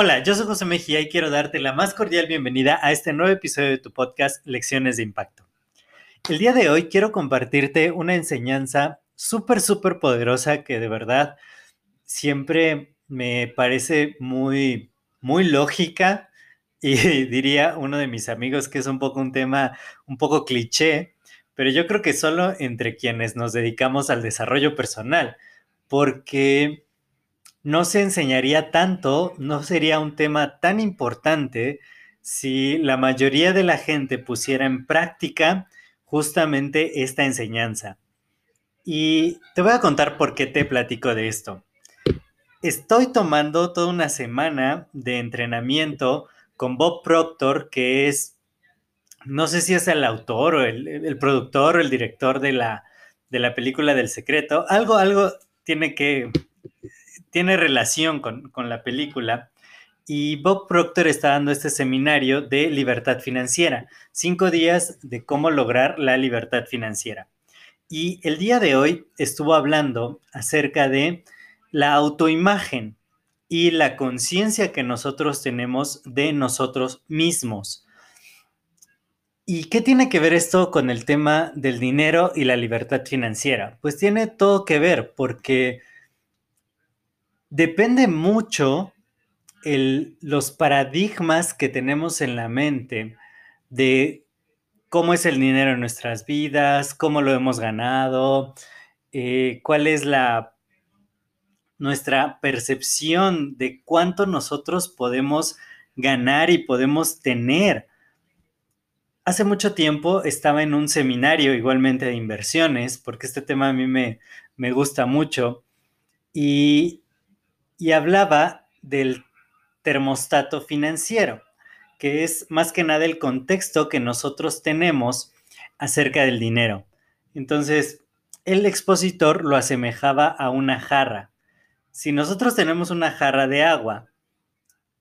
Hola, yo soy José Mejía y quiero darte la más cordial bienvenida a este nuevo episodio de tu podcast Lecciones de Impacto. El día de hoy quiero compartirte una enseñanza súper, súper poderosa que de verdad siempre me parece muy, muy lógica y diría uno de mis amigos que es un poco un tema un poco cliché, pero yo creo que solo entre quienes nos dedicamos al desarrollo personal, porque no se enseñaría tanto, no sería un tema tan importante si la mayoría de la gente pusiera en práctica justamente esta enseñanza. Y te voy a contar por qué te platico de esto. Estoy tomando toda una semana de entrenamiento con Bob Proctor, que es, no sé si es el autor o el, productor o el director de la, de la película del secreto. Algo, algo tiene que tiene relación con, la película. Y Bob Proctor está dando este seminario de libertad financiera, cinco días de cómo lograr la libertad financiera. Y el día de hoy estuvo hablando acerca de la autoimagen y la conciencia que nosotros tenemos de nosotros mismos. ¿Y qué tiene que ver esto con el tema del dinero y la libertad financiera? Pues tiene todo que ver porque depende mucho los paradigmas que tenemos en la mente de cómo es el dinero en nuestras vidas, cómo lo hemos ganado, eh, cuál es la nuestra percepción de cuánto nosotros podemos ganar y podemos tener. Hace mucho tiempo estaba en un seminario igualmente de inversiones, porque este tema a mí me, me gusta mucho, y y hablaba del termostato financiero, que es más que nada el contexto que nosotros tenemos acerca del dinero. Entonces, el expositor lo asemejaba a una jarra. Si nosotros tenemos una jarra de agua,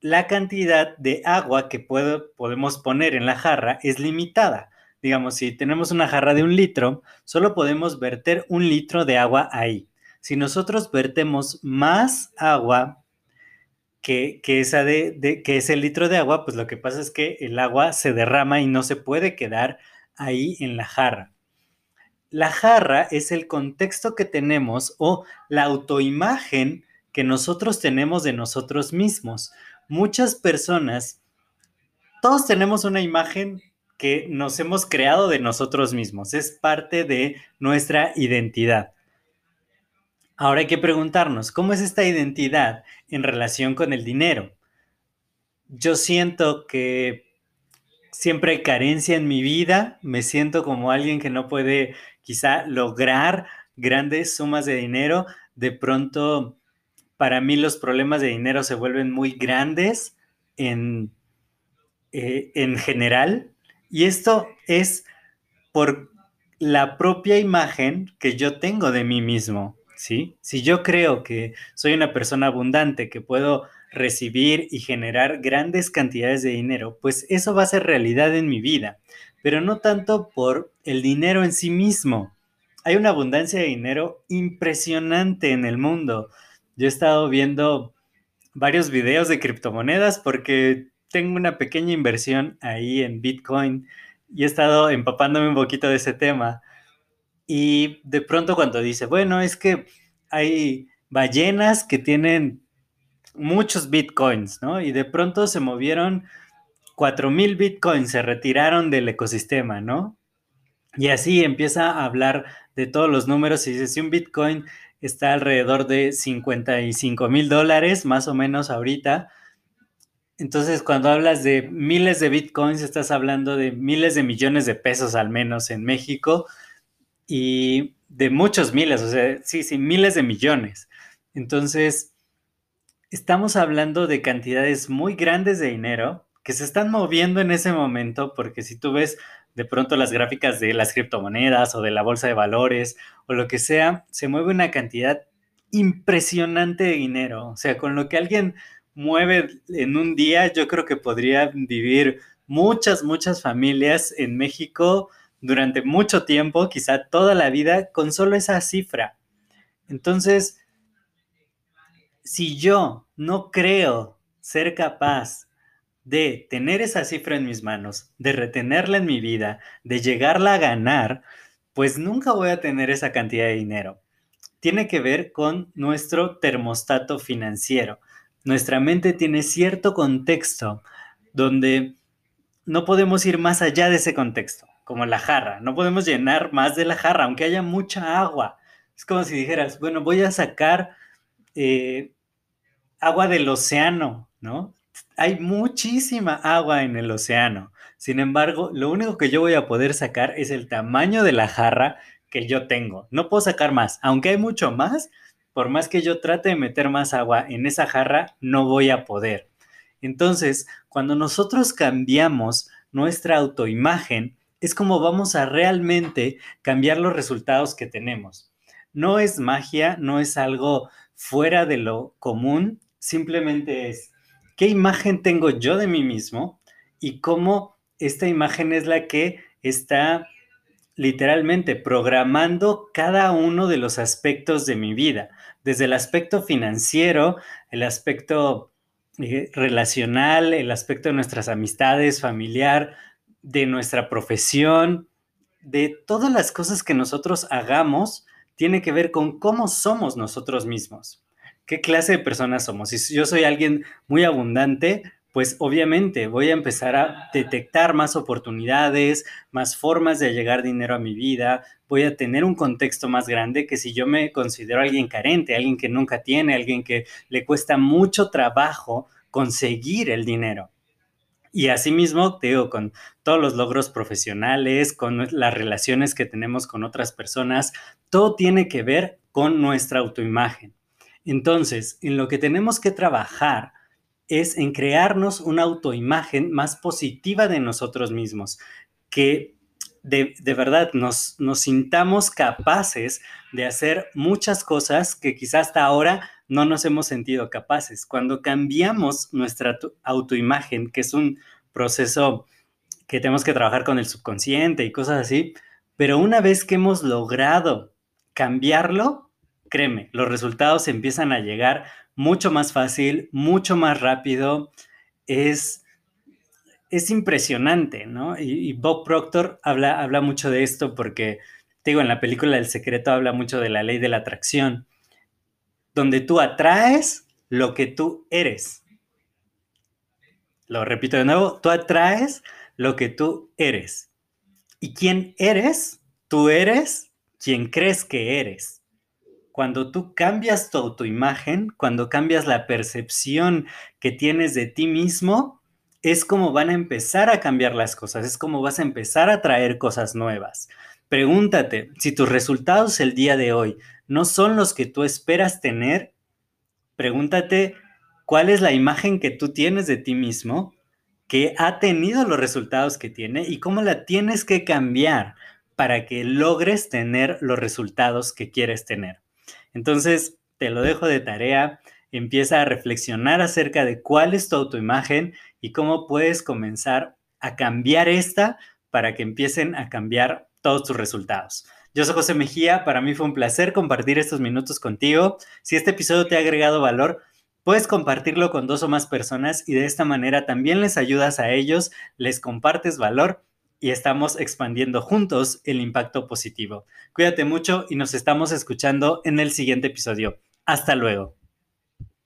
la cantidad de agua que podemos poner en la jarra es limitada. Digamos, si tenemos una jarra de un litro, solo podemos verter un litro de agua ahí si nosotros vertemos más agua que, esa de, que ese litro de agua, pues lo que pasa es que el agua se derrama y no se puede quedar ahí en la jarra. La jarra es el contexto que tenemos o la autoimagen que nosotros tenemos de nosotros mismos. Muchas personas, todos tenemos una imagen que nos hemos creado de nosotros mismos, es parte de nuestra identidad. Ahora hay que preguntarnos, ¿cómo es esta identidad en relación con el dinero? Yo siento que siempre hay carencia en mi vida, me siento como alguien que no puede quizá lograr grandes sumas de dinero, de pronto para mí los problemas de dinero se vuelven muy grandes en, eh, en general y esto es por la propia imagen que yo tengo de mí mismo. Si yo creo que soy una persona abundante, que puedo recibir y generar grandes cantidades de dinero, pues eso va a ser realidad en mi vida, pero no tanto por el dinero en sí mismo. Hay una abundancia de dinero impresionante en el mundo. Yo he estado viendo varios videos de criptomonedas porque tengo una pequeña inversión ahí en Bitcoin y he estado empapándome un poquito de ese tema. Y de pronto cuando dice, bueno, es que hay ballenas que tienen muchos bitcoins, ¿no? Y de pronto se movieron 4000 bitcoins, se retiraron del ecosistema, ¿no? Y así empieza a hablar de todos los números y dice, si un bitcoin está alrededor de 55 mil dólares, más o menos ahorita, entonces, cuando hablas de miles de bitcoins, estás hablando de miles de millones de pesos al menos en México. Y de muchos miles, o sea, sí, sí, miles de millones. Entonces, estamos hablando de cantidades muy grandes de dinero que se están moviendo en ese momento, porque si tú ves de pronto las gráficas de las criptomonedas o de la bolsa de valores o lo que sea, se mueve una cantidad impresionante de dinero. O sea, con lo que alguien mueve en un día, yo creo que podría vivir muchas, muchas familias en México durante mucho tiempo, quizá toda la vida, con solo esa cifra. Entonces, si yo no creo ser capaz de tener esa cifra en mis manos, de retenerla en mi vida, de llegarla a ganar, pues nunca voy a tener esa cantidad de dinero. Tiene que ver con nuestro termostato financiero. Nuestra mente tiene cierto contexto donde no podemos ir más allá de ese contexto, como la jarra. No podemos llenar más de la jarra, aunque haya mucha agua. Es como si dijeras, bueno, voy a sacar eh, agua del océano, ¿no? Hay muchísima agua en el océano. Sin embargo, lo único que yo voy a poder sacar es el tamaño de la jarra que yo tengo. No puedo sacar más. Aunque hay mucho más, por más que yo trate de meter más agua en esa jarra, no voy a poder. Entonces, cuando nosotros cambiamos nuestra autoimagen, es como vamos a realmente cambiar los resultados que tenemos. No es magia, no es algo fuera de lo común, simplemente es qué imagen tengo yo de mí mismo y cómo esta imagen es la que está literalmente programando cada uno de los aspectos de mi vida, desde el aspecto financiero, el aspecto eh, relacional, el aspecto de nuestras amistades, familiar, de nuestra profesión, de todas las cosas que nosotros hagamos, tiene que ver con cómo somos nosotros mismos. ¿Qué clase de personas somos? Si yo soy alguien muy abundante, pues obviamente voy a empezar a detectar más oportunidades, más formas de llegar dinero a mi vida, voy a tener un contexto más grande que si yo me considero alguien carente, alguien que nunca tiene, alguien que le cuesta mucho trabajo conseguir el dinero. Y asimismo, te digo, con todos los logros profesionales, con las relaciones que tenemos con otras personas, todo tiene que ver con nuestra autoimagen. Entonces, en lo que tenemos que trabajar es en crearnos una autoimagen más positiva de nosotros mismos, que de, verdad nos, sintamos capaces de hacer muchas cosas que quizás hasta ahora no nos hemos sentido capaces. Cuando cambiamos nuestra autoimagen, que es un proceso que tenemos que trabajar con el subconsciente y cosas así, pero una vez que hemos logrado cambiarlo, créeme, los resultados empiezan a llegar mucho más fácil, mucho más rápido. Es, es impresionante, ¿no? Y, Bob Proctor habla, habla mucho de esto porque, te digo, en la película El Secreto habla mucho de la ley de la atracción donde tú atraes lo que tú eres. Lo repito de nuevo, tú atraes lo que tú eres. ¿Y quién eres? Tú eres quien crees que eres. Cuando tú cambias tu autoimagen, cuando cambias la percepción que tienes de ti mismo, es como van a empezar a cambiar las cosas, es como vas a empezar a traer cosas nuevas. Pregúntate si tus resultados el día de hoy no son los que tú esperas tener, pregúntate cuál es la imagen que tú tienes de ti mismo, que ha tenido los resultados que tiene y cómo la tienes que cambiar para que logres tener los resultados que quieres tener. Entonces, te lo dejo de tarea, empieza a reflexionar acerca de cuál es tu autoimagen y cómo puedes comenzar a cambiar esta para que empiecen a cambiar todos tus resultados. Yo soy José Mejía, para mí fue un placer compartir estos minutos contigo. Si este episodio te ha agregado valor, puedes compartirlo con dos o más personas y de esta manera también les ayudas a ellos, les compartes valor y estamos expandiendo juntos el impacto positivo. Cuídate mucho y nos estamos escuchando en el siguiente episodio. Hasta luego.